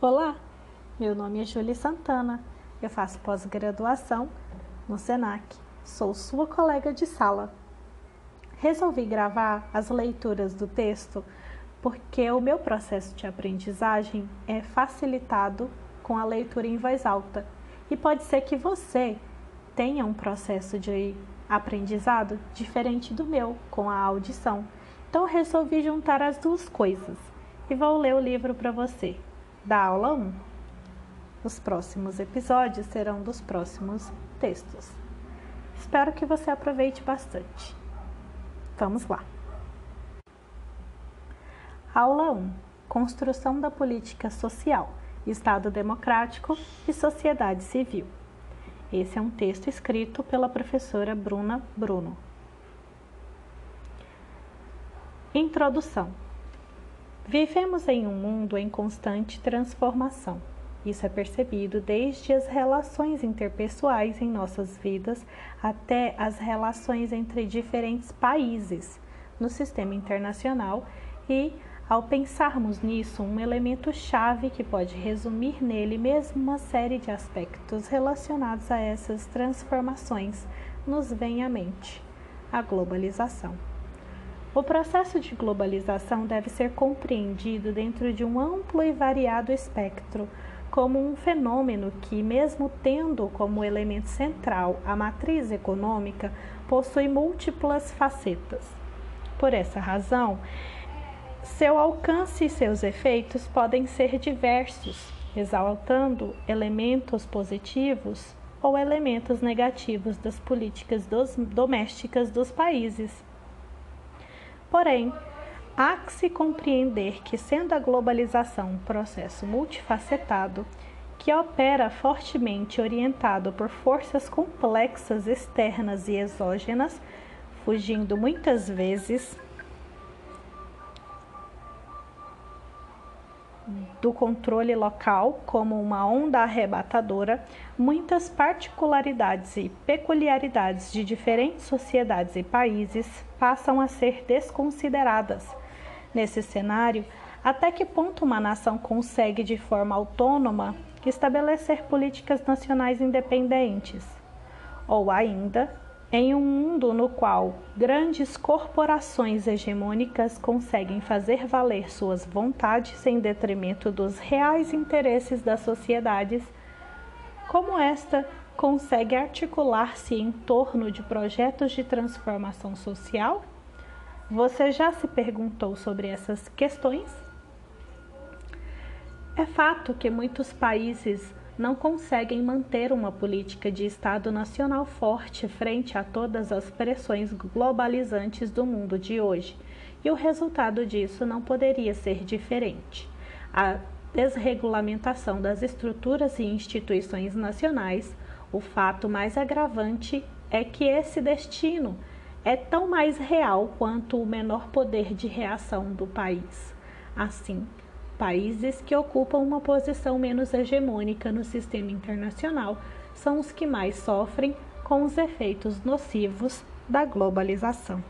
Olá, meu nome é Julie Santana, eu faço pós-graduação no SENAC, sou sua colega de sala. Resolvi gravar as leituras do texto porque o meu processo de aprendizagem é facilitado com a leitura em voz alta e pode ser que você tenha um processo de aprendizado diferente do meu com a audição. Então resolvi juntar as duas coisas e vou ler o livro para você da aula 1. Os próximos episódios serão dos próximos textos. Espero que você aproveite bastante. Vamos lá. Aula 1: Construção da política social, Estado democrático e sociedade civil. Esse é um texto escrito pela professora Bruna Bruno. Introdução Vivemos em um mundo em constante transformação. Isso é percebido desde as relações interpessoais em nossas vidas até as relações entre diferentes países no sistema internacional e, ao pensarmos nisso, um elemento chave que pode resumir nele mesmo uma série de aspectos relacionados a essas transformações nos vem à mente: a globalização. O processo de globalização deve ser compreendido dentro de um amplo e variado espectro, como um fenômeno que, mesmo tendo como elemento central a matriz econômica, possui múltiplas facetas. Por essa razão, seu alcance e seus efeitos podem ser diversos, exaltando elementos positivos ou elementos negativos das políticas dos, domésticas dos países. Porém, há que se compreender que, sendo a globalização um processo multifacetado, que opera fortemente orientado por forças complexas externas e exógenas, fugindo muitas vezes do controle local como uma onda arrebatadora, muitas particularidades e peculiaridades de diferentes sociedades e países passam a ser desconsideradas. Nesse cenário, até que ponto uma nação consegue de forma autônoma estabelecer políticas nacionais independentes? Ou ainda, em um mundo no qual grandes corporações hegemônicas conseguem fazer valer suas vontades em detrimento dos reais interesses das sociedades, como esta consegue articular-se em torno de projetos de transformação social? Você já se perguntou sobre essas questões? É fato que muitos países não conseguem manter uma política de Estado nacional forte frente a todas as pressões globalizantes do mundo de hoje, e o resultado disso não poderia ser diferente. A desregulamentação das estruturas e instituições nacionais, o fato mais agravante é que esse destino é tão mais real quanto o menor poder de reação do país. Assim, Países que ocupam uma posição menos hegemônica no sistema internacional são os que mais sofrem com os efeitos nocivos da globalização.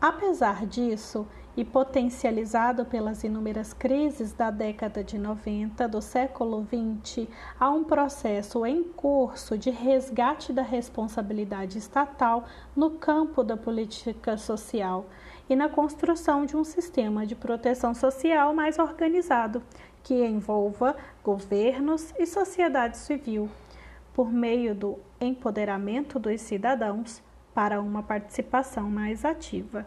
Apesar disso, e potencializado pelas inúmeras crises da década de 90 do século 20, há um processo em curso de resgate da responsabilidade estatal no campo da política social e na construção de um sistema de proteção social mais organizado, que envolva governos e sociedade civil, por meio do empoderamento dos cidadãos para uma participação mais ativa.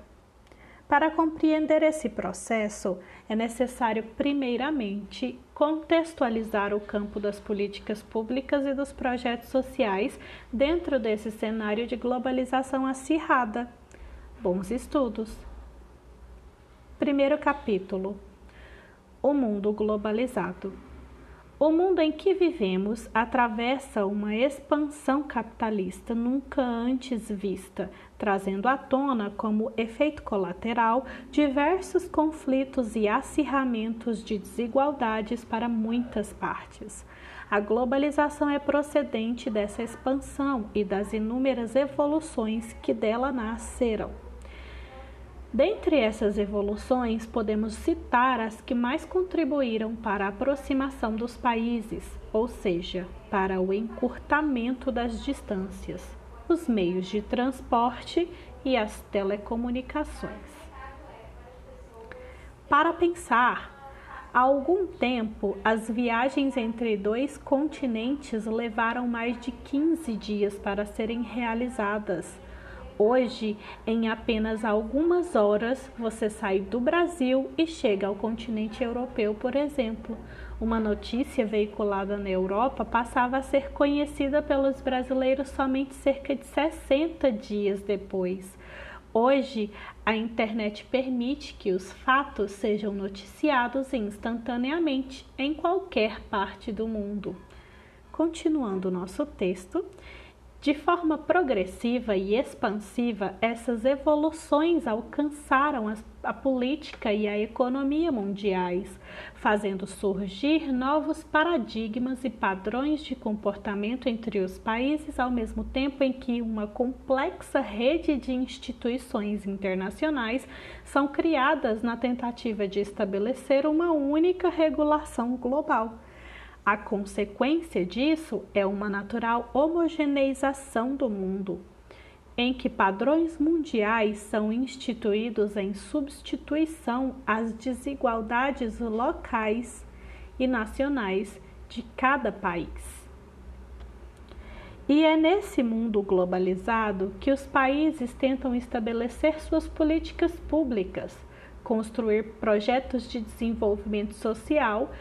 Para compreender esse processo, é necessário, primeiramente, contextualizar o campo das políticas públicas e dos projetos sociais dentro desse cenário de globalização acirrada. Bons estudos! Primeiro capítulo: O mundo globalizado. O mundo em que vivemos atravessa uma expansão capitalista nunca antes vista, trazendo à tona como efeito colateral diversos conflitos e acirramentos de desigualdades para muitas partes. A globalização é procedente dessa expansão e das inúmeras evoluções que dela nasceram. Dentre essas evoluções, podemos citar as que mais contribuíram para a aproximação dos países, ou seja, para o encurtamento das distâncias, os meios de transporte e as telecomunicações. Para pensar, há algum tempo as viagens entre dois continentes levaram mais de 15 dias para serem realizadas Hoje, em apenas algumas horas, você sai do Brasil e chega ao continente europeu, por exemplo. Uma notícia veiculada na Europa passava a ser conhecida pelos brasileiros somente cerca de 60 dias depois. Hoje, a internet permite que os fatos sejam noticiados instantaneamente em qualquer parte do mundo. Continuando o nosso texto, de forma progressiva e expansiva, essas evoluções alcançaram a política e a economia mundiais, fazendo surgir novos paradigmas e padrões de comportamento entre os países, ao mesmo tempo em que uma complexa rede de instituições internacionais são criadas na tentativa de estabelecer uma única regulação global. A consequência disso é uma natural homogeneização do mundo, em que padrões mundiais são instituídos em substituição às desigualdades locais e nacionais de cada país. E é nesse mundo globalizado que os países tentam estabelecer suas políticas públicas, construir projetos de desenvolvimento social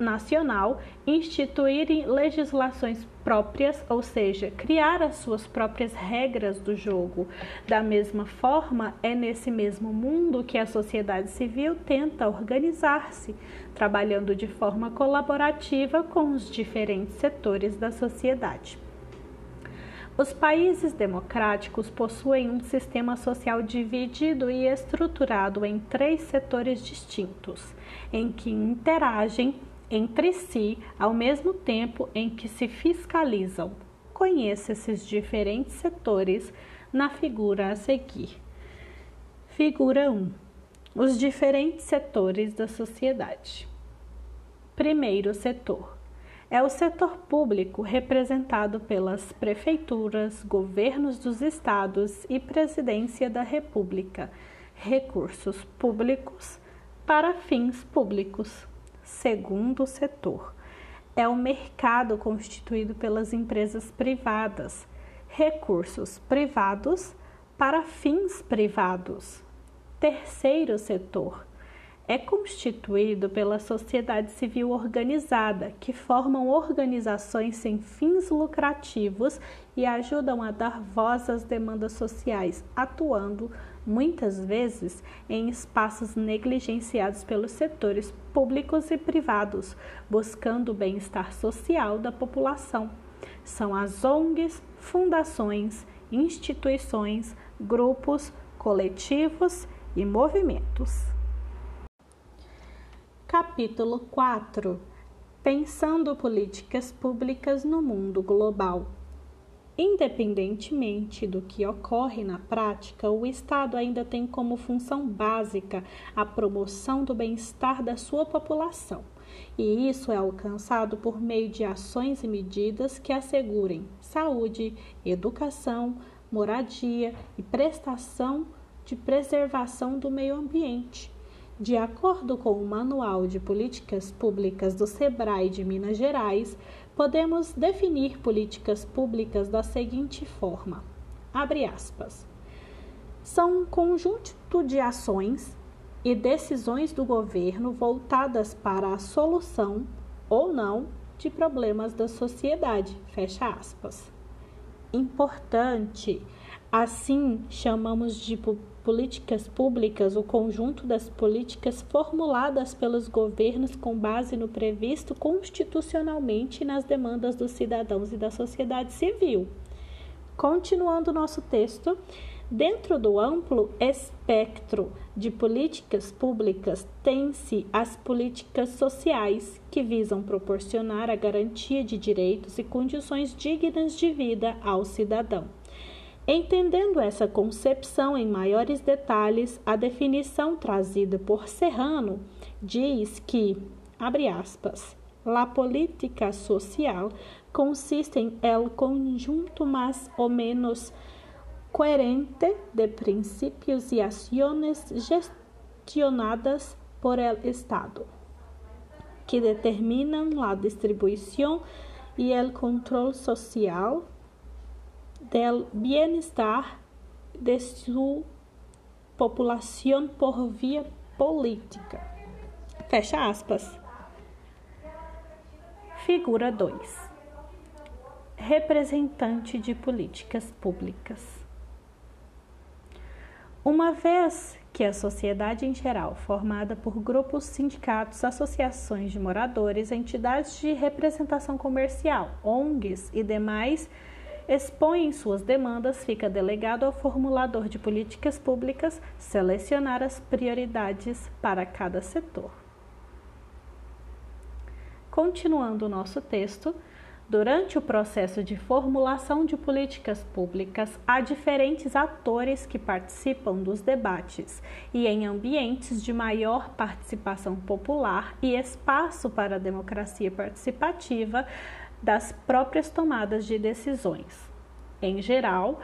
nacional instituir legislações próprias, ou seja, criar as suas próprias regras do jogo. Da mesma forma, é nesse mesmo mundo que a sociedade civil tenta organizar-se, trabalhando de forma colaborativa com os diferentes setores da sociedade. Os países democráticos possuem um sistema social dividido e estruturado em três setores distintos, em que interagem entre si ao mesmo tempo em que se fiscalizam. Conheça esses diferentes setores na figura a seguir. Figura 1. Os diferentes setores da sociedade. Primeiro setor é o setor público representado pelas prefeituras, governos dos estados e presidência da República, recursos públicos para fins públicos segundo setor. É o mercado constituído pelas empresas privadas, recursos privados para fins privados. Terceiro setor é constituído pela sociedade civil organizada, que formam organizações sem fins lucrativos e ajudam a dar voz às demandas sociais, atuando muitas vezes em espaços negligenciados pelos setores públicos e privados, buscando o bem-estar social da população. São as ONGs, fundações, instituições, grupos, coletivos e movimentos. Capítulo 4 Pensando políticas públicas no mundo global. Independentemente do que ocorre na prática, o Estado ainda tem como função básica a promoção do bem-estar da sua população, e isso é alcançado por meio de ações e medidas que assegurem saúde, educação, moradia e prestação de preservação do meio ambiente. De acordo com o Manual de Políticas Públicas do SEBRAE de Minas Gerais, podemos definir políticas públicas da seguinte forma: abre aspas. São um conjunto de ações e decisões do governo voltadas para a solução ou não de problemas da sociedade. Fecha aspas. Importante, assim chamamos de políticas públicas, o conjunto das políticas formuladas pelos governos com base no previsto constitucionalmente nas demandas dos cidadãos e da sociedade civil. Continuando nosso texto, dentro do amplo espectro de políticas públicas, tem-se as políticas sociais, que visam proporcionar a garantia de direitos e condições dignas de vida ao cidadão. Entendendo essa concepção em maiores detalhes, a definição trazida por Serrano diz que, abre aspas, la política social consiste en el conjunto más o menos coherente de principios y acciones gestionadas por el Estado, que determinan la distribución y el control social del bienestar de su população por via política. Fecha aspas. Figura 2. Representante de políticas públicas. Uma vez que a sociedade em geral, formada por grupos, sindicatos, associações de moradores, entidades de representação comercial, ONGs e demais expõem suas demandas, fica delegado ao formulador de políticas públicas selecionar as prioridades para cada setor. Continuando o nosso texto, durante o processo de formulação de políticas públicas, há diferentes atores que participam dos debates e em ambientes de maior participação popular e espaço para a democracia participativa, das próprias tomadas de decisões. Em geral,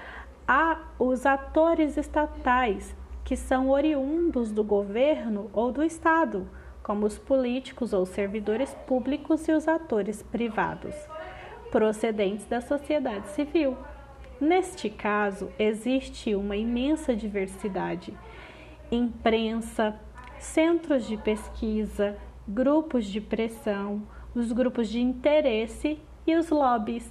há os atores estatais, que são oriundos do governo ou do Estado, como os políticos ou servidores públicos e os atores privados, procedentes da sociedade civil. Neste caso, existe uma imensa diversidade: imprensa, centros de pesquisa, grupos de pressão, os grupos de interesse e os lobbies,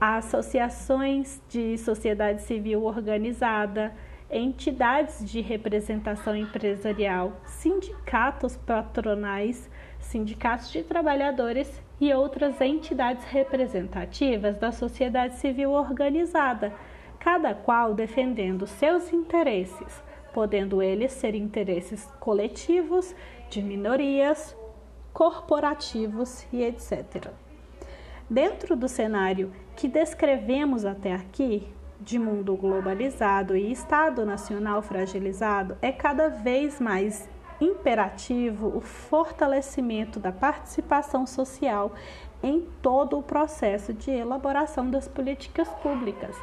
associações de sociedade civil organizada, entidades de representação empresarial, sindicatos patronais, sindicatos de trabalhadores e outras entidades representativas da sociedade civil organizada, cada qual defendendo seus interesses, podendo eles ser interesses coletivos, de minorias, corporativos e etc. Dentro do cenário que descrevemos até aqui, de mundo globalizado e Estado nacional fragilizado, é cada vez mais imperativo o fortalecimento da participação social em todo o processo de elaboração das políticas públicas.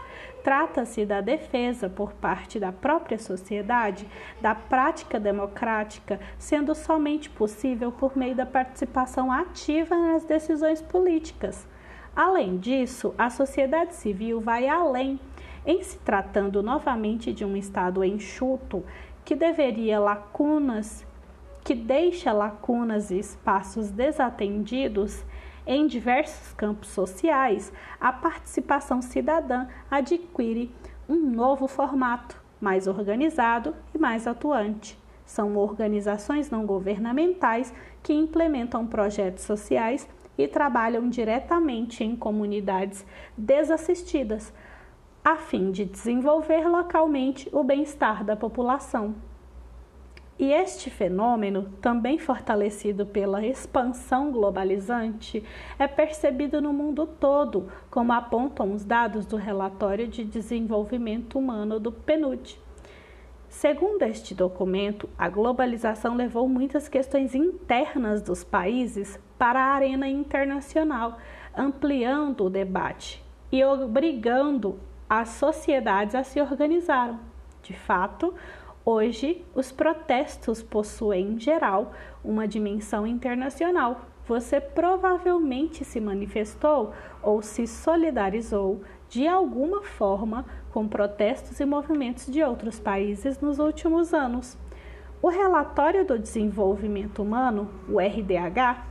Trata-se da defesa por parte da própria sociedade da prática democrática, sendo somente possível por meio da participação ativa nas decisões políticas. Além disso, a sociedade civil vai além em se tratando novamente de um Estado enxuto que deveria lacunas, que deixa lacunas e espaços desatendidos em diversos campos sociais, a participação cidadã adquire um novo formato, mais organizado e mais atuante. São organizações não governamentais que implementam projetos sociais e trabalham diretamente em comunidades desassistidas, a fim de desenvolver localmente o bem-estar da população. E este fenômeno, também fortalecido pela expansão globalizante, é percebido no mundo todo, como apontam os dados do Relatório de Desenvolvimento Humano do PNUD. Segundo este documento, a globalização levou muitas questões internas dos países para a arena internacional, ampliando o debate e obrigando as sociedades a se organizarem. De fato, hoje os protestos possuem, em geral, uma dimensão internacional. Você provavelmente se manifestou ou se solidarizou de alguma forma com protestos e movimentos de outros países nos últimos anos. O Relatório do Desenvolvimento Humano, o RDH,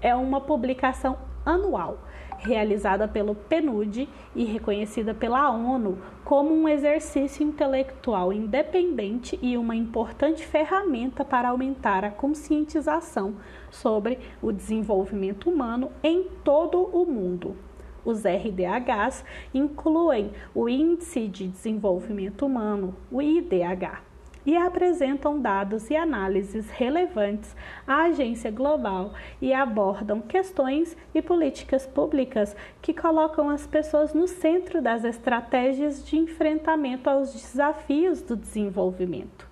é uma publicação anual realizada pelo PNUD e reconhecida pela ONU como um exercício intelectual independente e uma importante ferramenta para aumentar a conscientização sobre o desenvolvimento humano em todo o mundo. Os RDHs incluem o Índice de Desenvolvimento Humano, o IDH, e apresentam dados e análises relevantes à agência global e abordam questões e políticas públicas que colocam as pessoas no centro das estratégias de enfrentamento aos desafios do desenvolvimento.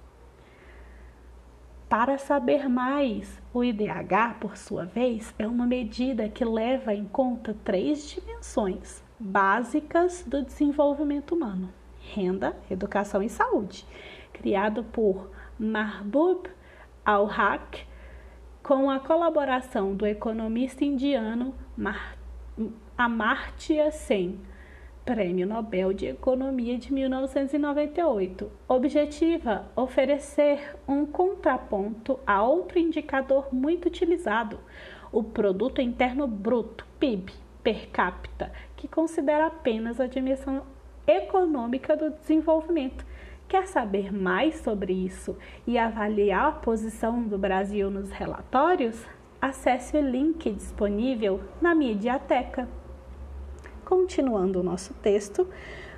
Para saber mais, o IDH, por sua vez, é uma medida que leva em conta três dimensões básicas do desenvolvimento humano: renda, educação e saúde criado por Mahbub al-Haq, com a colaboração do economista indiano Amartya Sen, Prêmio Nobel de Economia de 1998. Objetiva oferecer um contraponto a outro indicador muito utilizado, o Produto Interno Bruto, PIB, per capita, que considera apenas a dimensão econômica do desenvolvimento Quer saber mais sobre isso e avaliar a posição do Brasil nos relatórios? Acesse o link disponível na Mediateca. Continuando o nosso texto,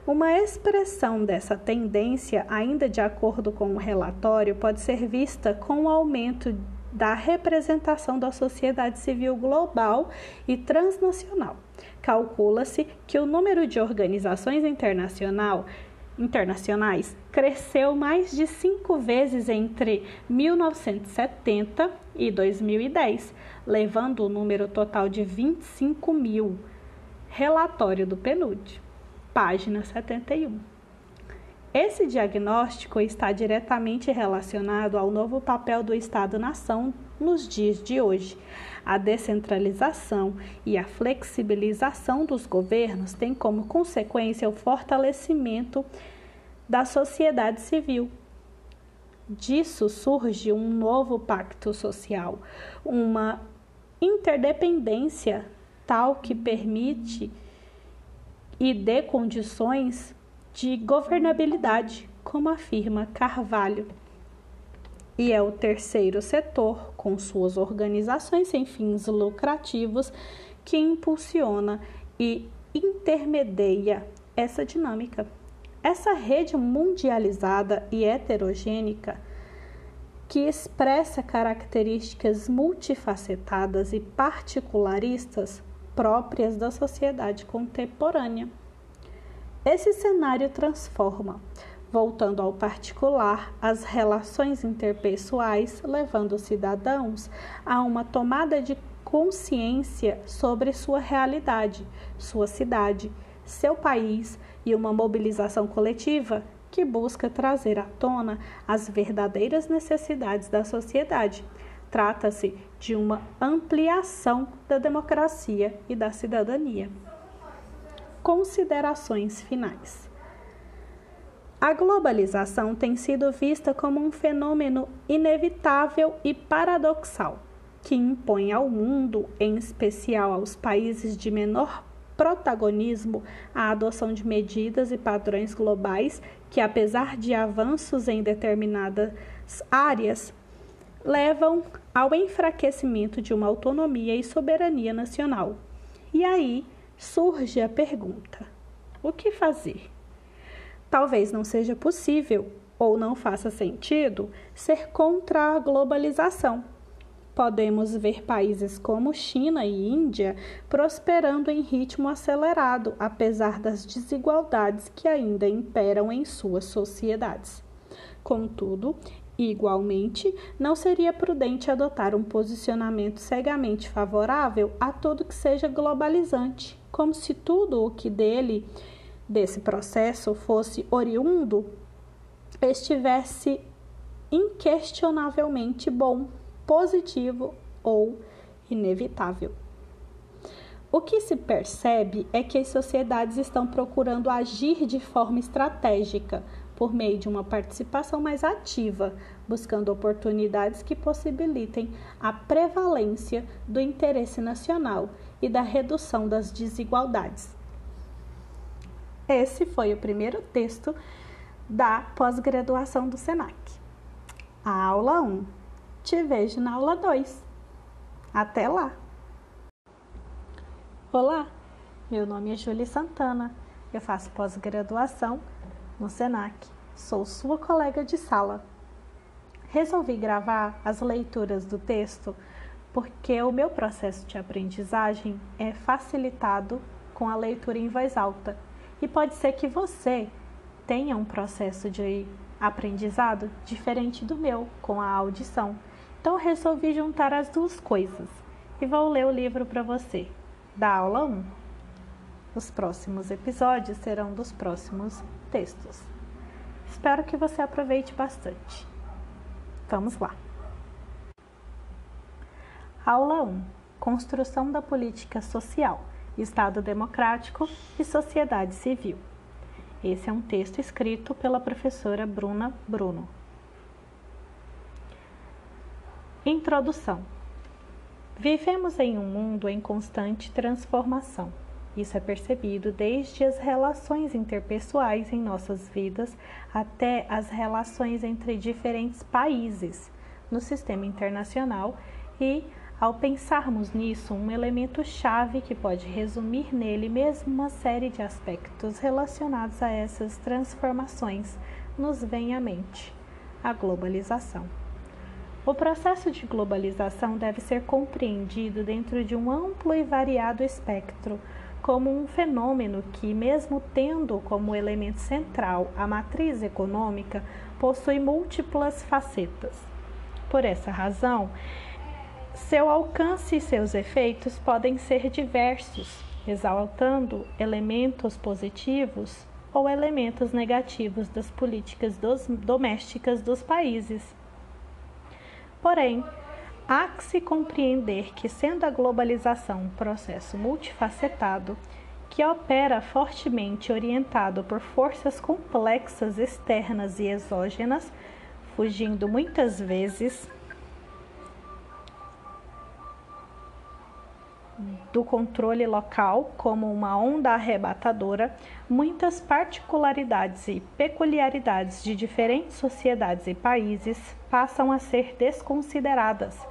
uma expressão dessa tendência, ainda de acordo com o relatório, pode ser vista com o aumento da representação da sociedade civil global e transnacional. Calcula-se que o número de organizações internacional internacionais cresceu mais de cinco vezes entre 1970 e 2010, levando o número total de 25 mil. Relatório do PNUD, página 71. Esse diagnóstico está diretamente relacionado ao novo papel do Estado-nação nos dias de hoje. A descentralização e a flexibilização dos governos têm como consequência o fortalecimento da sociedade civil. Disso surge um novo pacto social, uma interdependência tal que permite e dê condições de governabilidade, como afirma Carvalho. E é o terceiro setor, com suas organizações sem fins lucrativos, que impulsiona e intermedia essa dinâmica. Essa rede mundializada e heterogênica, que expressa características multifacetadas e particularistas próprias da sociedade contemporânea. Esse cenário transforma, voltando ao particular, as relações interpessoais, levando os cidadãos a uma tomada de consciência sobre sua realidade, sua cidade, seu país e uma mobilização coletiva que busca trazer à tona as verdadeiras necessidades da sociedade. Trata-se de uma ampliação da democracia e da cidadania considerações finais. A globalização tem sido vista como um fenômeno inevitável e paradoxal, que impõe ao mundo, em especial aos países de menor protagonismo, a adoção de medidas e padrões globais que, apesar de avanços em determinadas áreas, levam ao enfraquecimento de uma autonomia e soberania nacional. E aí, surge a pergunta: o que fazer? Talvez não seja possível ou não faça sentido ser contra a globalização. Podemos ver países como China e Índia prosperando em ritmo acelerado, apesar das desigualdades que ainda imperam em suas sociedades. Contudo, Igualmente, não seria prudente adotar um posicionamento cegamente favorável a tudo que seja globalizante, como se tudo o que dele, desse processo, fosse oriundo, estivesse inquestionavelmente bom, positivo ou inevitável. O que se percebe é que as sociedades estão procurando agir de forma estratégica por meio de uma participação mais ativa, buscando oportunidades que possibilitem a prevalência do interesse nacional e da redução das desigualdades. Esse foi o primeiro texto da pós-graduação do SENAC. A aula 1. Te vejo na aula 2. Até lá! Olá, meu nome é Júlia Santana. Eu faço pós-graduação no SENAC. Sou sua colega de sala. Resolvi gravar as leituras do texto porque o meu processo de aprendizagem é facilitado com a leitura em voz alta. E pode ser que você tenha um processo de aprendizado diferente do meu com a audição. Então resolvi juntar as duas coisas e vou ler o livro para você, da aula 1. Os próximos episódios serão dos próximos textos. Espero que você aproveite bastante. Vamos lá. Aula 1: Construção da política social, Estado democrático e sociedade civil. Esse é um texto escrito pela professora Bruna Bruno. Introdução: Vivemos em um mundo em constante transformação. Isso é percebido desde as relações interpessoais em nossas vidas até as relações entre diferentes países no sistema internacional e, ao pensarmos nisso, um elemento chave que pode resumir nele mesmo uma série de aspectos relacionados a essas transformações nos vem à mente: a globalização. O processo de globalização deve ser compreendido dentro de um amplo e variado espectro como um fenômeno que, mesmo tendo como elemento central a matriz econômica, possui múltiplas facetas. Por essa razão, seu alcance e seus efeitos podem ser diversos, exaltando elementos positivos ou elementos negativos das políticas dos, domésticas dos países. Porém, Há que se compreender que, sendo a globalização um processo multifacetado, que opera fortemente orientado por forças complexas externas e exógenas, fugindo muitas vezes do controle local, como uma onda arrebatadora, muitas particularidades e peculiaridades de diferentes sociedades e países passam a ser desconsideradas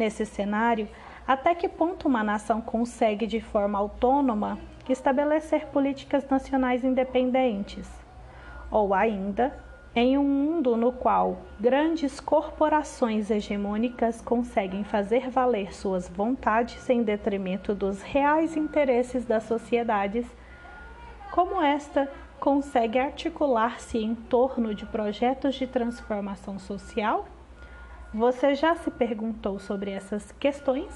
Nesse cenário, até que ponto uma nação consegue, de forma autônoma, estabelecer políticas nacionais independentes? Ou ainda, em um mundo no qual grandes corporações hegemônicas conseguem fazer valer suas vontades em detrimento dos reais interesses das sociedades, como esta consegue articular-se em torno de projetos de transformação social? Você já se perguntou sobre essas questões?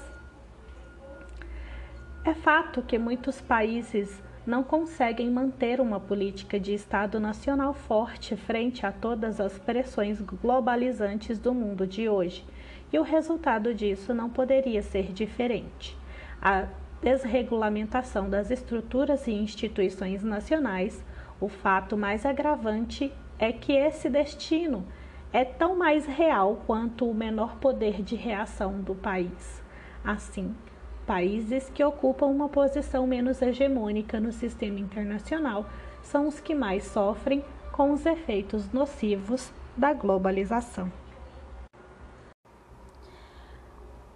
É fato que muitos países não conseguem manter uma política de Estado nacional forte frente a todas as pressões globalizantes do mundo de hoje, e o resultado disso não poderia ser diferente. A desregulamentação das estruturas e instituições nacionais, o fato mais agravante é que esse destino é tão mais real quanto o menor poder de reação do país. Assim, países que ocupam uma posição menos hegemônica no sistema internacional são os que mais sofrem com os efeitos nocivos da globalização.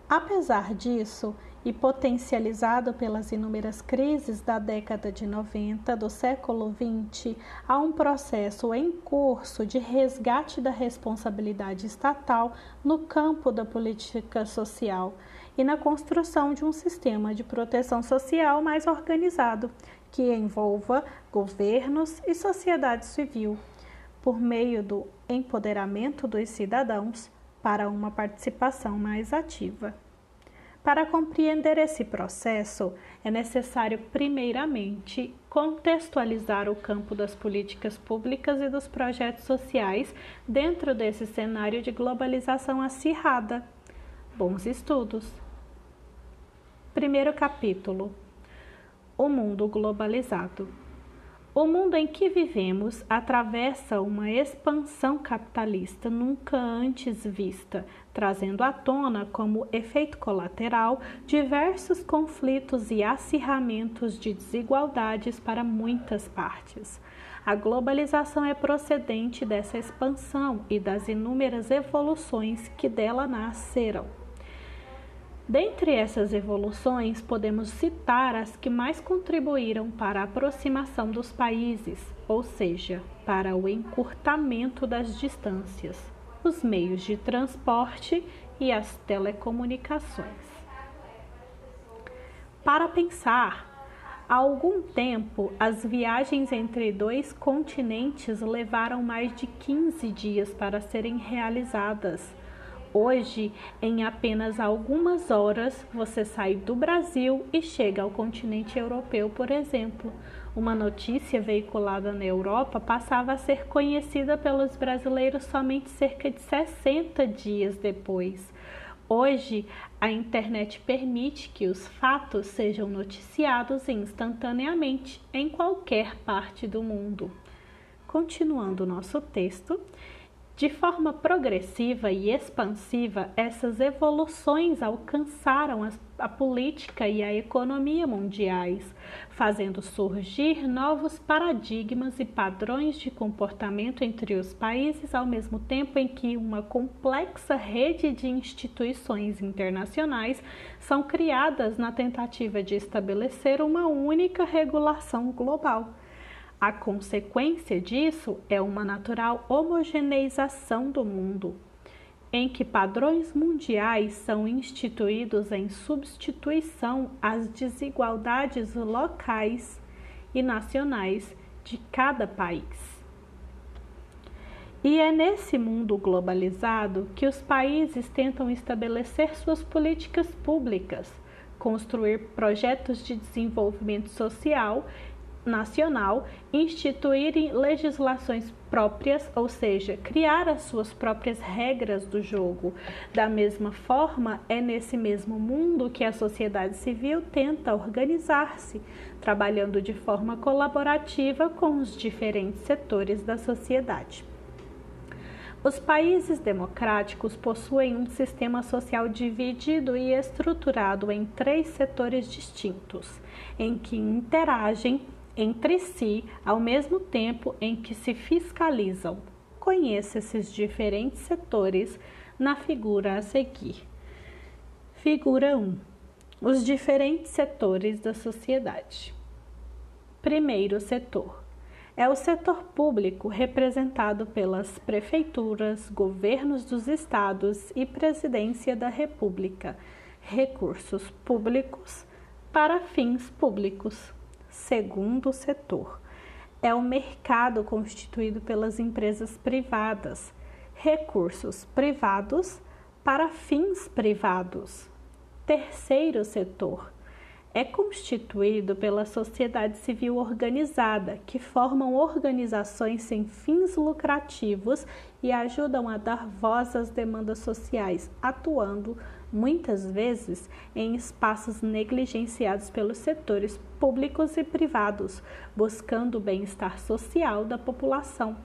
Apesar disso, e potencializado pelas inúmeras crises da década de 90 do século 20, há um processo em curso de resgate da responsabilidade estatal no campo da política social e na construção de um sistema de proteção social mais organizado, que envolva governos e sociedade civil, por meio do empoderamento dos cidadãos para uma participação mais ativa. Para compreender esse processo, é necessário, primeiramente, contextualizar o campo das políticas públicas e dos projetos sociais dentro desse cenário de globalização acirrada. Bons estudos. Primeiro capítulo: O mundo globalizado. O mundo em que vivemos atravessa uma expansão capitalista nunca antes vista, trazendo à tona como efeito colateral diversos conflitos e acirramentos de desigualdades para muitas partes. A globalização é procedente dessa expansão e das inúmeras evoluções que dela nasceram. Dentre essas evoluções, podemos citar as que mais contribuíram para a aproximação dos países, ou seja, para o encurtamento das distâncias. os meios de transporte e as telecomunicações. Para pensar, há algum tempo as viagens entre dois continentes levaram mais de 15 dias para serem realizadas. Hoje, em apenas algumas horas, você sai do Brasil e chega ao continente europeu, por exemplo. Uma notícia veiculada na Europa passava a ser conhecida pelos brasileiros somente cerca de 60 dias depois. Hoje, a internet permite que os fatos sejam noticiados instantaneamente em qualquer parte do mundo. Continuando nosso texto, de forma progressiva e expansiva, essas evoluções alcançaram a, a, política e a economia mundiais, fazendo surgir novos paradigmas e padrões de comportamento entre os países, ao mesmo tempo em que uma complexa rede de instituições internacionais são criadas na tentativa de estabelecer uma única regulação global. A consequência disso é uma natural homogeneização do mundo, em que padrões mundiais são instituídos em substituição às desigualdades locais e nacionais de cada país. E é nesse mundo globalizado que os países tentam estabelecer suas políticas públicas, construir projetos de desenvolvimento social nacional instituírem legislações próprias, ou seja, criar as suas próprias regras do jogo. Da mesma forma, é nesse mesmo mundo que a sociedade civil tenta organizar-se, trabalhando de forma colaborativa com os diferentes setores da sociedade. Os países democráticos possuem um sistema social dividido e estruturado em três setores distintos, em que interagem entre si ao mesmo tempo em que se fiscalizam. Conheça esses diferentes setores na figura a seguir. Figura 1. Os diferentes setores da sociedade. Primeiro setor é o setor público representado pelas prefeituras, governos dos estados e presidência da República, recursos públicos para fins públicos segundo setor. É o mercado constituído pelas empresas privadas, recursos privados para fins privados. Terceiro setor é constituído pela sociedade civil organizada, que formam organizações sem fins lucrativos e ajudam a dar voz às demandas sociais, atuando muitas vezes em espaços negligenciados pelos setores públicos e privados, buscando o bem-estar social da população.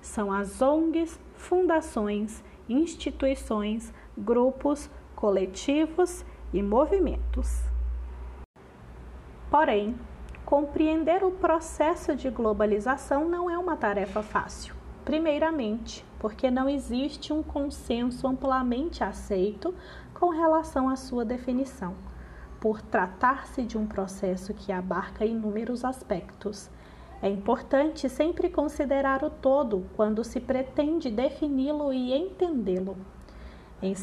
São as ONGs, fundações, instituições, grupos, coletivos e movimentos. Porém, compreender o processo de globalização não é uma tarefa fácil. Primeiramente, porque não existe um consenso amplamente aceito com relação à sua definição, por tratar-se de um processo que abarca inúmeros aspectos. É importante sempre considerar o todo quando se pretende defini-lo e entendê-lo. Em,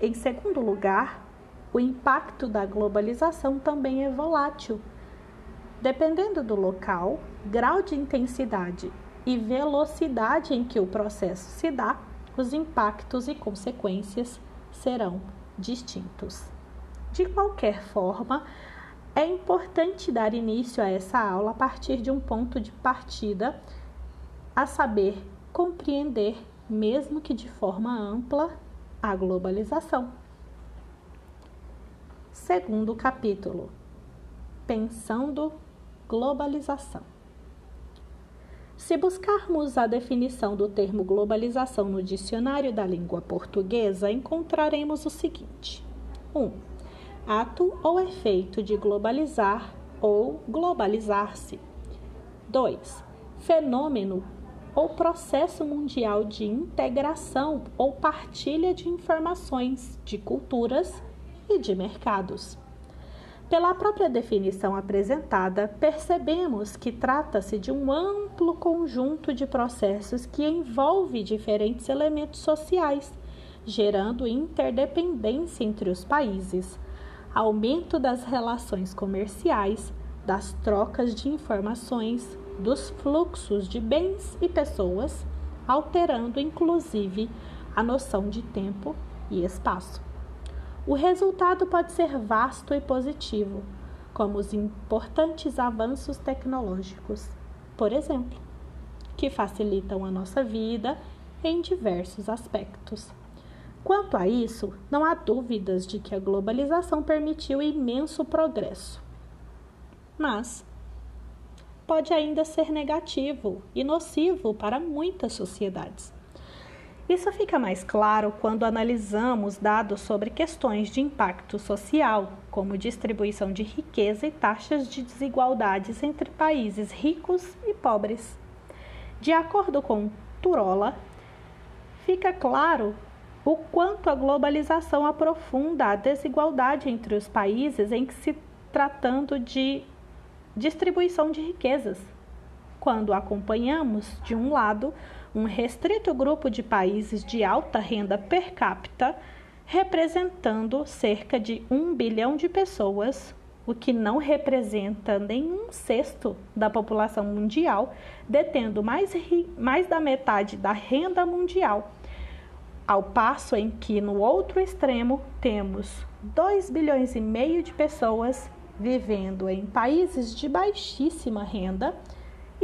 em segundo lugar, o impacto da globalização também é volátil. Dependendo do local, grau de intensidade e velocidade em que o processo se dá, os impactos e consequências serão distintos. De qualquer forma, é importante dar início a essa aula a partir de um ponto de partida, a saber, compreender, mesmo que de forma ampla, a globalização. Segundo capítulo: Pensando globalização. Se buscarmos a definição do termo globalização no dicionário da língua portuguesa, encontraremos o seguinte: 1. Um, ato ou efeito de globalizar ou globalizar-se. 2. Fenômeno ou processo mundial de integração ou partilha de informações, de culturas e de mercados. Pela própria definição apresentada, percebemos que trata-se de um amplo conjunto de processos que envolve diferentes elementos sociais, gerando interdependência entre os países, aumento das relações comerciais, das trocas de informações, dos fluxos de bens e pessoas, alterando inclusive a noção de tempo e espaço. O resultado pode ser vasto e positivo, como os importantes avanços tecnológicos, por exemplo, que facilitam a nossa vida em diversos aspectos. Quanto a isso, não há dúvidas de que a globalização permitiu imenso progresso. Mas pode ainda ser negativo e nocivo para muitas sociedades. Isso fica mais claro quando analisamos dados sobre questões de impacto social, como distribuição de riqueza e taxas de desigualdades entre países ricos e pobres. De acordo com Turola, fica claro o quanto a globalização aprofunda a desigualdade entre os países em que se tratando de distribuição de riquezas. Quando acompanhamos, de um lado, um restrito grupo de países de alta renda per capita, representando cerca de um bilhão de pessoas, o que não representa nem um sexto da população mundial, detendo mais, mais da metade da renda mundial, ao passo em que no outro extremo temos 2 bilhões e meio de pessoas vivendo em países de baixíssima renda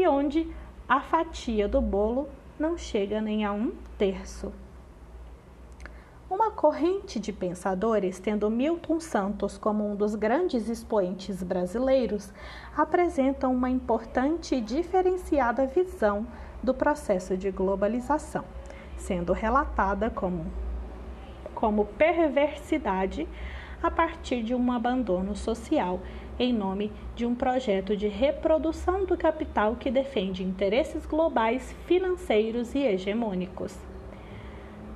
e onde a fatia do bolo não chega nem a um terço. Uma corrente de pensadores, tendo Milton Santos como um dos grandes expoentes brasileiros, apresenta uma importante e diferenciada visão do processo de globalização, sendo relatada como, como perversidade a partir de um abandono social em nome de um projeto de reprodução do capital que defende interesses globais, financeiros e hegemônicos.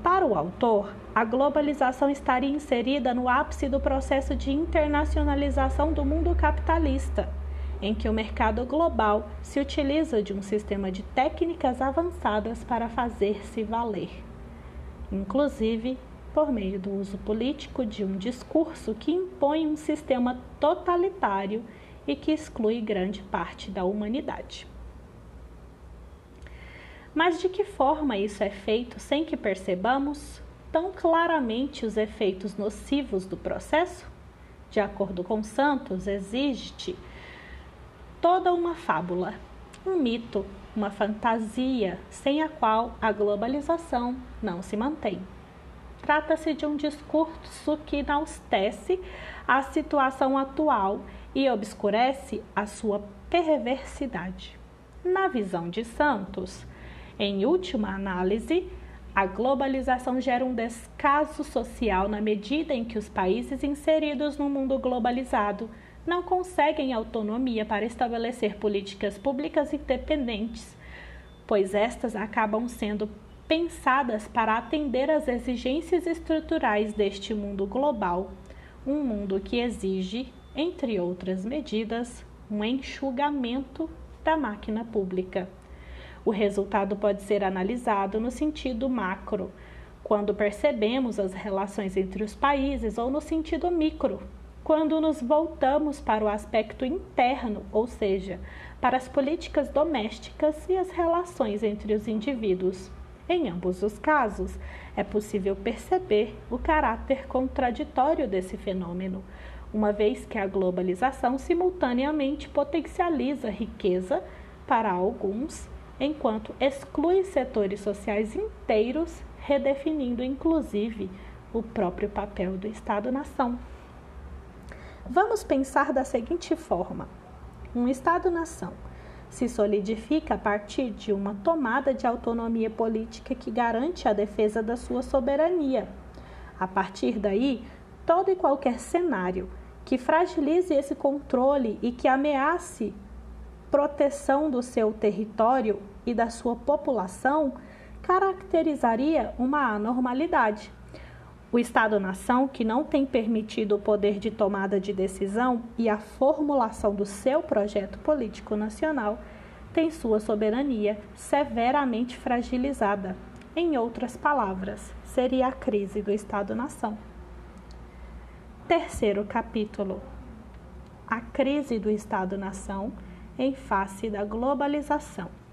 Para o autor, a globalização estaria inserida no ápice do processo de internacionalização do mundo capitalista, em que o mercado global se utiliza de um sistema de técnicas avançadas para fazer-se valer, inclusive por meio do uso político de um discurso que impõe um sistema totalitário e que exclui grande parte da humanidade. Mas de que forma isso é feito sem que percebamos tão claramente os efeitos nocivos do processo? De acordo com Santos, existe toda uma fábula, um mito, uma fantasia sem a qual a globalização não se mantém. Trata-se de um discurso que enaltece a situação atual e obscurece a sua perversidade. Na visão de Santos, em última análise, a globalização gera um descaso social na medida em que os países inseridos no mundo globalizado não conseguem autonomia para estabelecer políticas públicas independentes, pois estas acabam sendo pensadas para atender às exigências estruturais deste mundo global, um mundo que exige, entre outras medidas, um enxugamento da máquina pública. O resultado pode ser analisado no sentido macro, quando percebemos as relações entre os países, ou no sentido micro, quando nos voltamos para o aspecto interno, ou seja, para as políticas domésticas e as relações entre os indivíduos. Em ambos os casos, é possível perceber o caráter contraditório desse fenômeno, uma vez que a globalização simultaneamente potencializa riqueza para alguns, enquanto exclui setores sociais inteiros, redefinindo inclusive o próprio papel do Estado-nação. Vamos pensar da seguinte forma: um Estado-nação se solidifica a partir de uma tomada de autonomia política que garante a defesa da sua soberania. A partir daí, todo e qualquer cenário que fragilize esse controle e que ameace proteção do seu território e da sua população caracterizaria uma anormalidade. O Estado-nação, que não tem permitido o poder de tomada de decisão e a formulação do seu projeto político nacional, tem sua soberania severamente fragilizada. Em outras palavras, seria a crise do Estado-nação. Terceiro capítulo: A crise do Estado-nação em face da globalização.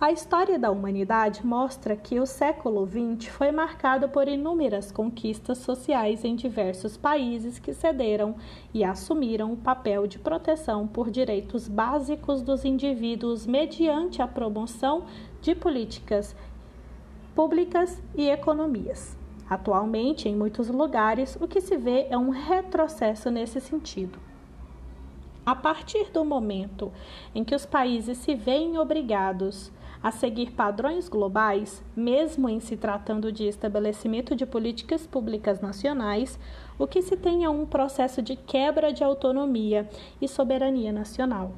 A história da humanidade mostra que o século XX foi marcado por inúmeras conquistas sociais em diversos países que cederam e assumiram o papel de proteção por direitos básicos dos indivíduos mediante a promoção de políticas públicas e economias. Atualmente, em muitos lugares, o que se vê é um retrocesso nesse sentido. A partir do momento em que os países se veem obrigados a seguir padrões globais, mesmo em se tratando de estabelecimento de políticas públicas nacionais, o que se tem é um processo de quebra de autonomia e soberania nacional.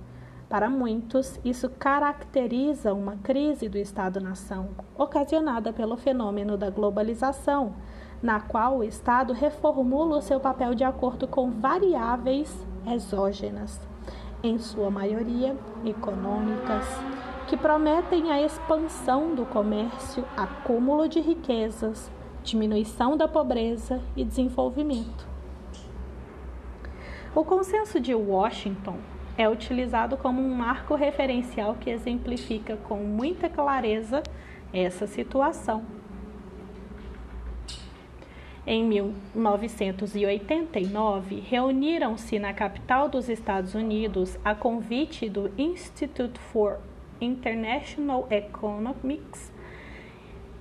Para muitos, isso caracteriza uma crise do Estado-nação, ocasionada pelo fenômeno da globalização, na qual o Estado reformula o seu papel de acordo com variáveis exógenas, em sua maioria econômicas, que prometem a expansão do comércio, acúmulo de riquezas, diminuição da pobreza e desenvolvimento. O consenso de Washington é utilizado como um marco referencial que exemplifica com muita clareza essa situação. Em 1989, reuniram-se na capital dos Estados Unidos, a convite do Institute for International Economics,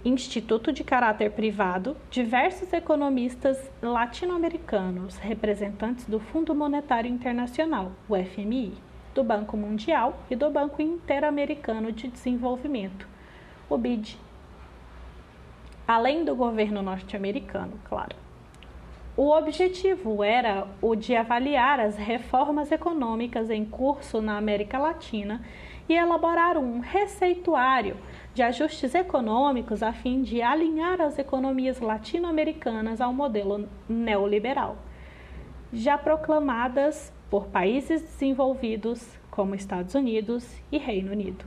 instituto de caráter privado, diversos economistas latino-americanos, representantes do Fundo Monetário Internacional, o FMI, do Banco Mundial e do Banco Interamericano de Desenvolvimento, o BID, além do governo norte-americano, claro. O objetivo era o de avaliar as reformas econômicas em curso na América Latina e elaborar um receituário de ajustes econômicos a fim de alinhar as economias latino-americanas ao modelo neoliberal, já proclamadas por países desenvolvidos como Estados Unidos e Reino Unido.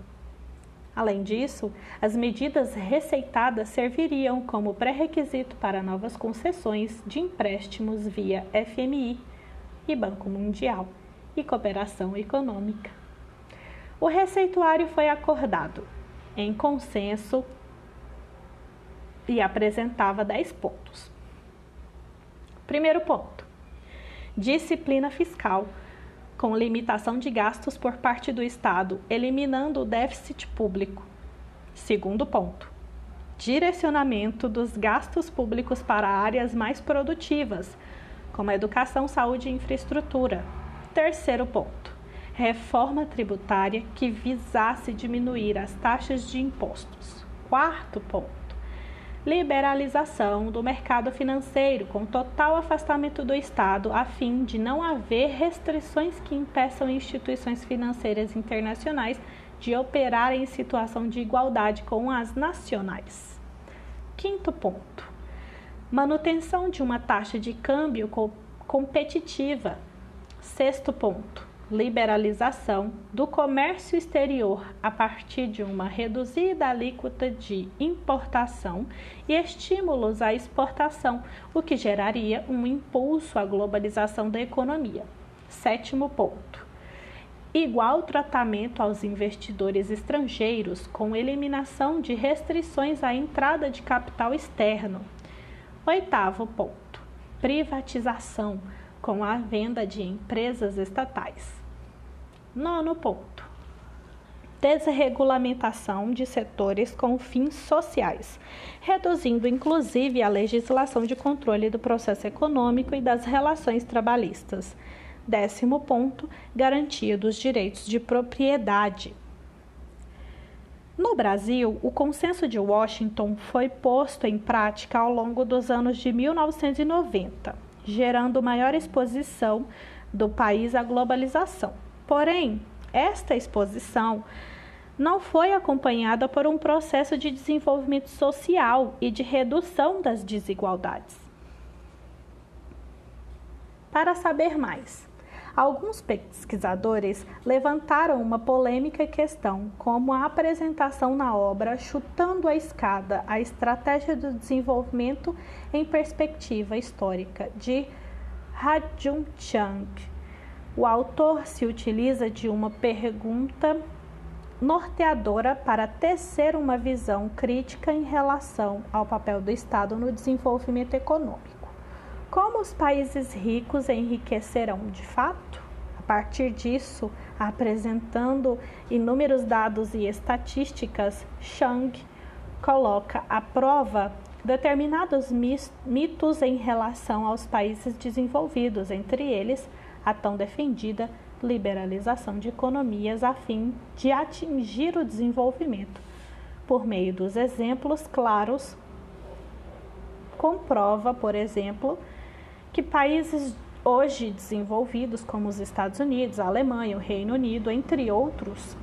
Além disso, as medidas receitadas serviriam como pré-requisito para novas concessões de empréstimos via FMI e Banco Mundial e cooperação econômica. O receituário foi acordado em consenso e apresentava 10 pontos. Primeiro ponto: disciplina fiscal, com limitação de gastos por parte do Estado, eliminando o déficit público. Segundo ponto: direcionamento dos gastos públicos para áreas mais produtivas, como educação, saúde e infraestrutura. Terceiro ponto: reforma tributária que visasse diminuir as taxas de impostos. Quarto ponto: liberalização do mercado financeiro com total afastamento do Estado a fim de não haver restrições que impeçam instituições financeiras internacionais de operar em situação de igualdade com as nacionais. Quinto ponto: manutenção de uma taxa de câmbio competitiva. Sexto ponto: liberalização do comércio exterior a partir de uma reduzida alíquota de importação e estímulos à exportação, o que geraria um impulso à globalização da economia. Sétimo ponto. Igual tratamento aos investidores estrangeiros, com eliminação de restrições à entrada de capital externo. Oitavo ponto. Privatização com a venda de empresas estatais. Nono ponto: desregulamentação de setores com fins sociais, reduzindo inclusive a legislação de controle do processo econômico e das relações trabalhistas. Décimo ponto: garantia dos direitos de propriedade. No Brasil, o consenso de Washington foi posto em prática ao longo dos anos de 1990 gerando maior exposição do país à globalização. Porém, esta exposição não foi acompanhada por um processo de desenvolvimento social e de redução das desigualdades. Para saber mais, alguns pesquisadores levantaram uma polêmica questão, como a apresentação na obra Chutando a Escada: A Estratégia do Desenvolvimento em Perspectiva Histórica, de Rajun Chang. O autor se utiliza de uma pergunta norteadora para tecer uma visão crítica em relação ao papel do Estado no desenvolvimento econômico. Como os países ricos enriquecerão de fato? A partir disso, apresentando inúmeros dados e estatísticas, Chang coloca à prova determinados mitos em relação aos países desenvolvidos, entre eles a tão defendida liberalização de economias a fim de atingir o desenvolvimento. Por meio dos exemplos claros, comprova, por exemplo, que países hoje desenvolvidos, como os Estados Unidos, a Alemanha, o Reino Unido, entre outros,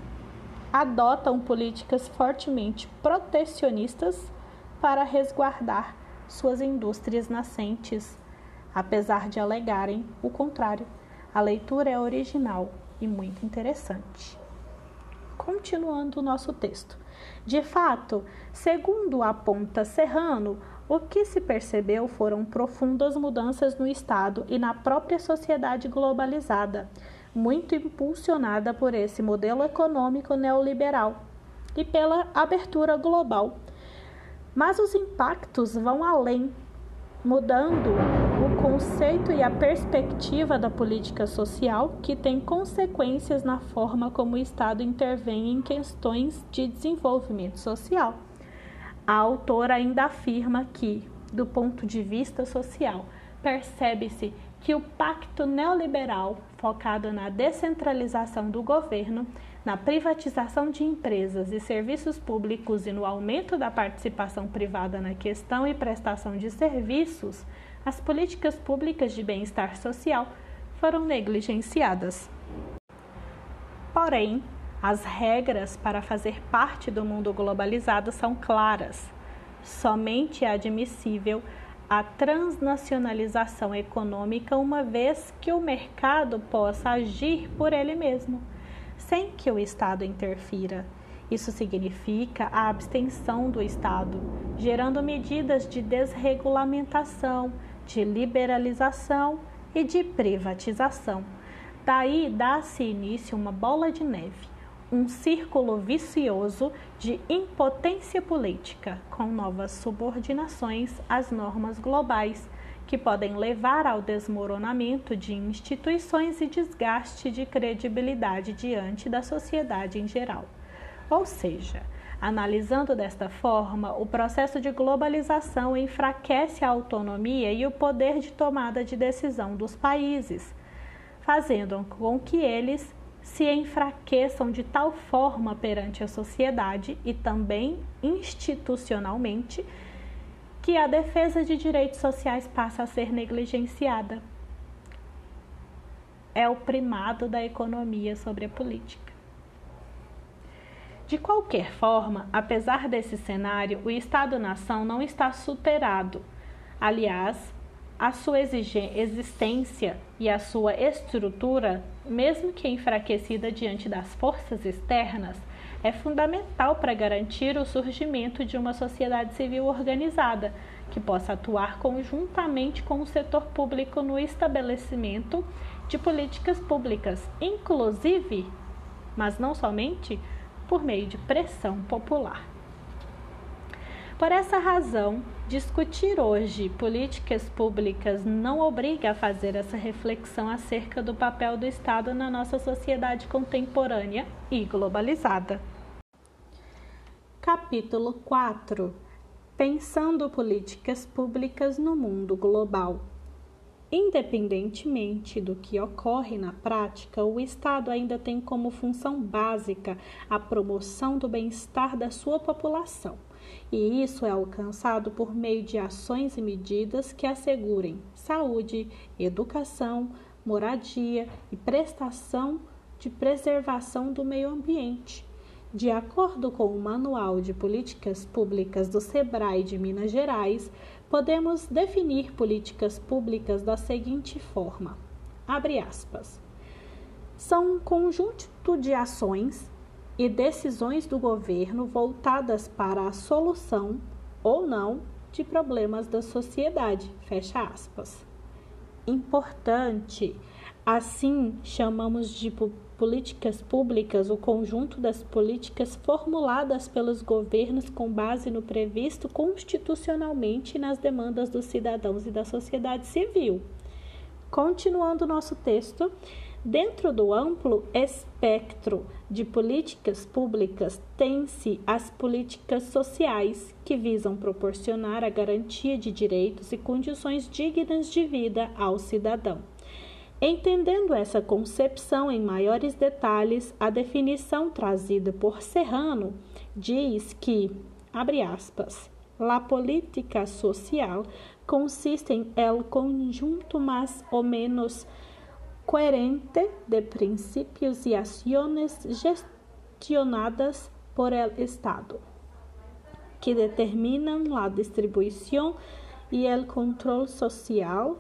adotam políticas fortemente protecionistas para resguardar suas indústrias nascentes, apesar de alegarem o contrário. A leitura é original e muito interessante. Continuando o nosso texto. De fato, segundo aponta Serrano, o que se percebeu foram profundas mudanças no Estado e na própria sociedade globalizada, muito impulsionada por esse modelo econômico neoliberal e pela abertura global. Mas os impactos vão além mudando o conceito e a perspectiva da política social, que tem consequências na forma como o Estado intervém em questões de desenvolvimento social. A autora ainda afirma que, do ponto de vista social, percebe-se que o pacto neoliberal, focado na descentralização do governo, na privatização de empresas e serviços públicos e no aumento da participação privada na questão e prestação de serviços, as políticas públicas de bem-estar social foram negligenciadas. Porém, as regras para fazer parte do mundo globalizado são claras. Somente é admissível a transnacionalização econômica uma vez que o mercado possa agir por ele mesmo sem que o Estado interfira. Isso significa a abstenção do Estado, gerando medidas de desregulamentação, de liberalização e de privatização. Daí dá-se início uma bola de neve, um círculo vicioso de impotência política, com novas subordinações às normas globais que podem levar ao desmoronamento de instituições e desgaste de credibilidade diante da sociedade em geral. Ou seja, analisando desta forma, o processo de globalização enfraquece a autonomia e o poder de tomada de decisão dos países, fazendo com que eles se enfraqueçam de tal forma perante a sociedade e também institucionalmente que a defesa de direitos sociais passa a ser negligenciada. É o primado da economia sobre a política. De qualquer forma, apesar desse cenário, o Estado-nação não está superado. Aliás, a sua existência e a sua estrutura, mesmo que enfraquecida diante das forças externas, é fundamental para garantir o surgimento de uma sociedade civil organizada, que possa atuar conjuntamente com o setor público no estabelecimento de políticas públicas, inclusive, mas não somente, por meio de pressão popular. Por essa razão, discutir hoje políticas públicas não obriga a fazer essa reflexão acerca do papel do Estado na nossa sociedade contemporânea e globalizada. Capítulo 4 Pensando políticas públicas no mundo global. Independentemente do que ocorre na prática, o Estado ainda tem como função básica a promoção do bem-estar da sua população, e isso é alcançado por meio de ações e medidas que assegurem saúde, educação, moradia e prestação de preservação do meio ambiente De acordo com o Manual de Políticas Públicas do SEBRAE de Minas Gerais, podemos definir políticas públicas da seguinte forma: abre aspas. São um conjunto de ações e decisões do governo voltadas para a solução ou não de problemas da sociedade. Fecha aspas. Importante, assim chamamos de políticas públicas o conjunto das políticas formuladas pelos governos com base no previsto constitucionalmente nas demandas dos cidadãos e da sociedade civil. Continuando nosso texto, dentro do amplo espectro de políticas públicas, tem-se as políticas sociais, que visam proporcionar a garantia de direitos e condições dignas de vida ao cidadão. Entendendo essa concepção em maiores detalhes, a definição trazida por Serrano diz que, abre aspas, la política social consiste en el conjunto más o menos coherente de principios y acciones gestionadas por el Estado, que determinan la distribución y el control social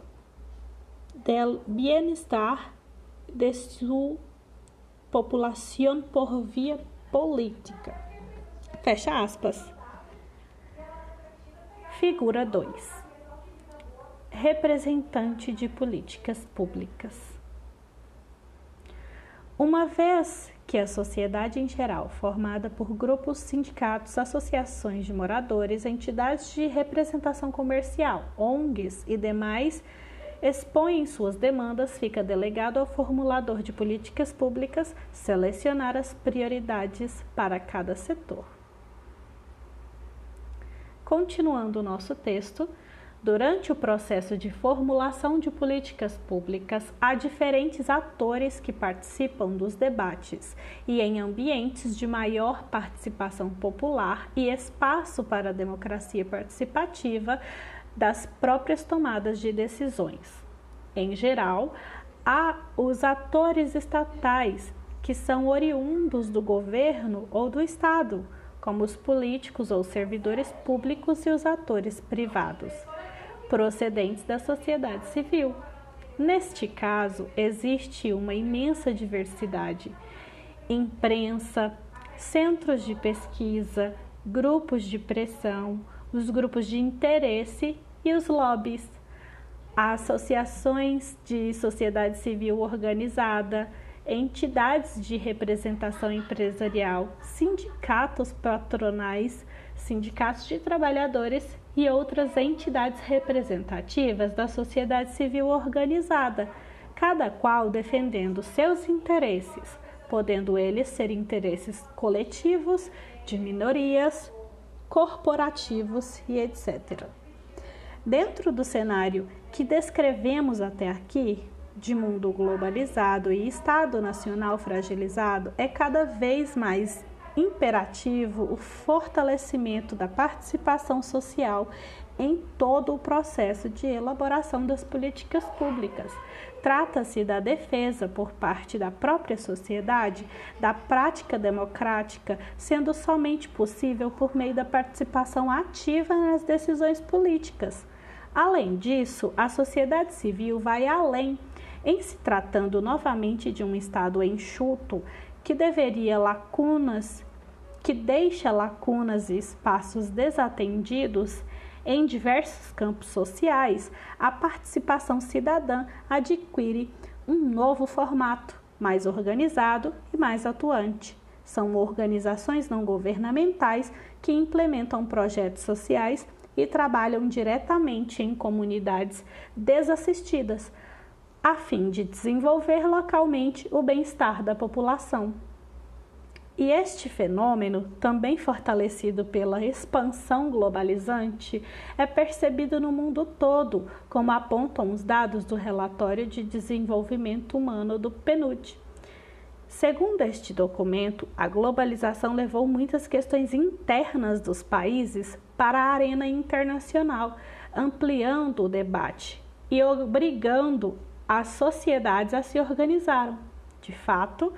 del bienestar de sua população por via política. Fecha aspas. Figura 2. Representante de políticas públicas. Uma vez que a sociedade em geral, formada por grupos, sindicatos, associações de moradores, entidades de representação comercial, ONGs e demais expõem suas demandas, fica delegado ao formulador de políticas públicas selecionar as prioridades para cada setor. Continuando o nosso texto, Durante o processo de formulação de políticas públicas, há diferentes atores que participam dos debates e em ambientes de maior participação popular e espaço para a democracia participativa, das próprias tomadas de decisões. Em geral, há os atores estatais, que são oriundos do governo ou do Estado, como os políticos ou servidores públicos e os atores privados, procedentes da sociedade civil. Neste caso, existe uma imensa diversidade: imprensa, centros de pesquisa, grupos de pressão, os grupos de interesse e os lobbies, associações de sociedade civil organizada, entidades de representação empresarial, sindicatos patronais, sindicatos de trabalhadores e outras entidades representativas da sociedade civil organizada, cada qual defendendo seus interesses, podendo eles ser interesses coletivos, de minorias, corporativos e etc. Dentro do cenário que descrevemos até aqui, de mundo globalizado e Estado nacional fragilizado, é cada vez mais imperativo o fortalecimento da participação social em todo o processo de elaboração das políticas públicas. Trata-se da defesa por parte da própria sociedade da prática democrática, sendo somente possível por meio da participação ativa nas decisões políticas. Além disso, a sociedade civil vai além, em se tratando novamente de um Estado enxuto que deveria lacunas, que deixa lacunas e espaços desatendidos em diversos campos sociais, a participação cidadã adquire um novo formato, mais organizado e mais atuante. São organizações não governamentais que implementam projetos sociais e trabalham diretamente em comunidades desassistidas, a fim de desenvolver localmente o bem-estar da população. E este fenômeno, também fortalecido pela expansão globalizante, é percebido no mundo todo, como apontam os dados do Relatório de Desenvolvimento Humano do PNUD. Segundo este documento, a globalização levou muitas questões internas dos países para a arena internacional, ampliando o debate e obrigando as sociedades a se organizar. De fato,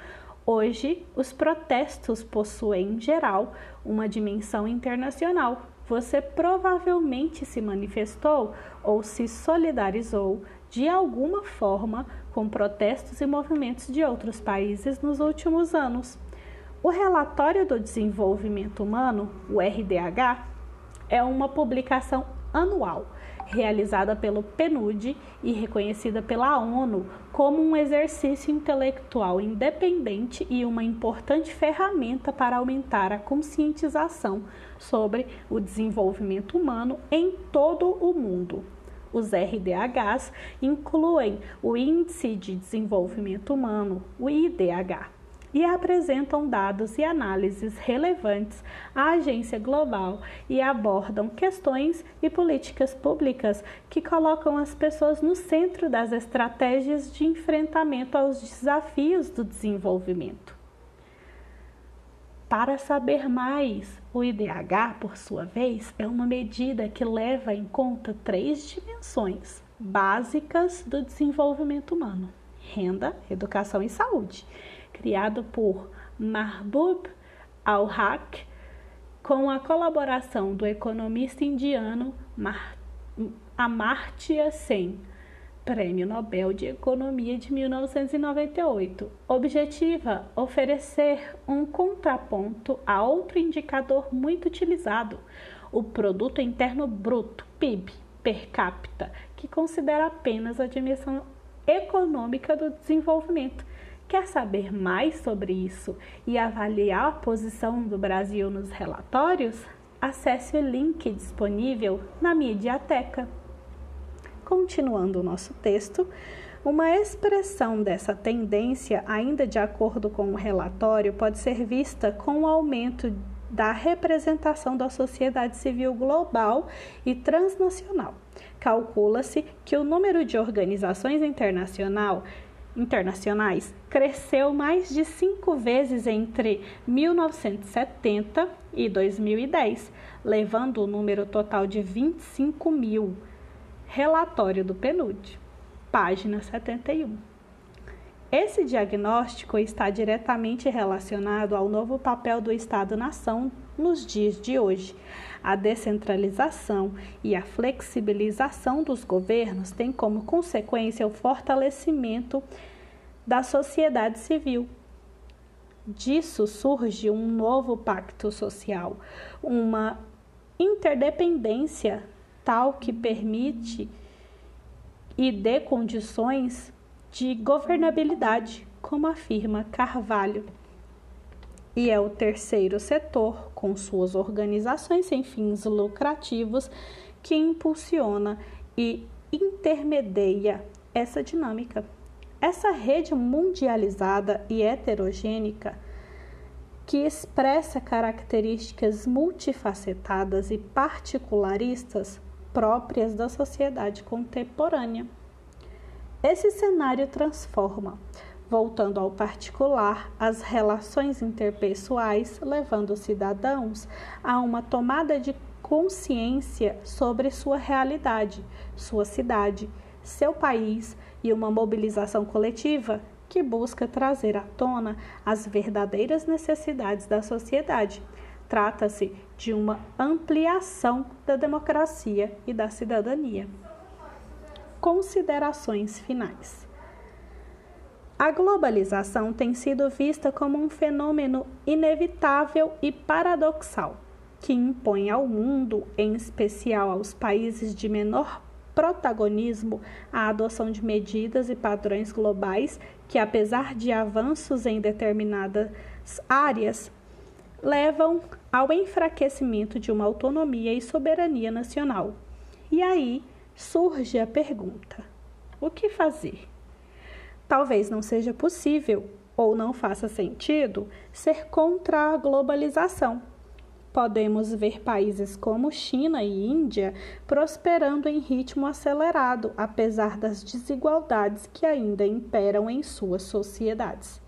Hoje, os protestos possuem, em geral, uma dimensão internacional. Você provavelmente se manifestou ou se solidarizou de alguma forma com protestos e movimentos de outros países nos últimos anos. O Relatório do Desenvolvimento Humano, o RDH, é uma publicação anual realizada pelo PNUD e reconhecida pela ONU como um exercício intelectual independente e uma importante ferramenta para aumentar a conscientização sobre o desenvolvimento humano em todo o mundo. Os RDHs incluem o Índice de Desenvolvimento Humano, o IDH, e apresentam dados e análises relevantes à agência global e abordam questões e políticas públicas que colocam as pessoas no centro das estratégias de enfrentamento aos desafios do desenvolvimento. Para saber mais, o IDH, por sua vez, é uma medida que leva em conta três dimensões básicas do desenvolvimento humano: renda, educação e saúde criado por Mahbub al-Haq, com a colaboração do economista indiano Amartya Sen, Prêmio Nobel de Economia de 1998. Objetiva oferecer um contraponto a outro indicador muito utilizado, o Produto Interno Bruto, PIB, per capita, que considera apenas a dimensão econômica do desenvolvimento Quer saber mais sobre isso e avaliar a posição do Brasil nos relatórios? Acesse o link disponível na Mediateca. Continuando o nosso texto, uma expressão dessa tendência, ainda de acordo com o relatório, pode ser vista com o aumento da representação da sociedade civil global e transnacional. Calcula-se que o número de organizações internacional internacionais cresceu mais de cinco vezes entre 1970 e 2010, levando o número total de 25 mil. Relatório do PNUD, página 71. Esse diagnóstico está diretamente relacionado ao novo papel do Estado-nação nos dias de hoje. A descentralização e a flexibilização dos governos têm como consequência o fortalecimento da sociedade civil. Disso surge um novo pacto social, uma interdependência tal que permite e dê condições de governabilidade, como afirma Carvalho. E é o terceiro setor, com suas organizações sem fins lucrativos, que impulsiona e intermedia essa dinâmica. Essa rede mundializada e heterogênica que expressa características multifacetadas e particularistas próprias da sociedade contemporânea. Esse cenário transforma, voltando ao particular, as relações interpessoais, levando os cidadãos a uma tomada de consciência sobre sua realidade, sua cidade, seu país e uma mobilização coletiva que busca trazer à tona as verdadeiras necessidades da sociedade. Trata-se de uma ampliação da democracia e da cidadania considerações finais. A globalização tem sido vista como um fenômeno inevitável e paradoxal, que impõe ao mundo, em especial aos países de menor protagonismo, a adoção de medidas e padrões globais que, apesar de avanços em determinadas áreas, levam ao enfraquecimento de uma autonomia e soberania nacional. E aí, surge a pergunta: o que fazer? Talvez não seja possível ou não faça sentido ser contra a globalização. Podemos ver países como China e Índia prosperando em ritmo acelerado, apesar das desigualdades que ainda imperam em suas sociedades.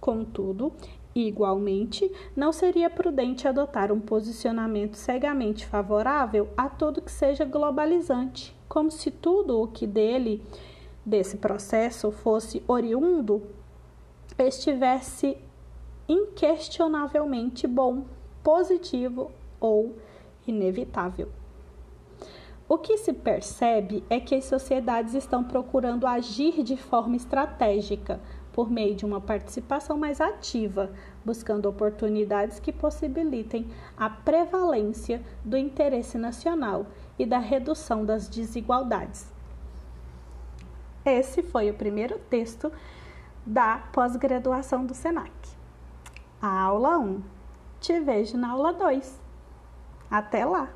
Contudo, Igualmente, não seria prudente adotar um posicionamento cegamente favorável a tudo que seja globalizante, como se tudo o que dele, desse processo, fosse oriundo, estivesse inquestionavelmente bom, positivo ou inevitável. O que se percebe é que as sociedades estão procurando agir de forma estratégica, por meio de uma participação mais ativa, buscando oportunidades que possibilitem a prevalência do interesse nacional e da redução das desigualdades. Esse foi o primeiro texto da pós-graduação do SENAC. A aula 1. Te vejo na aula 2. Até lá!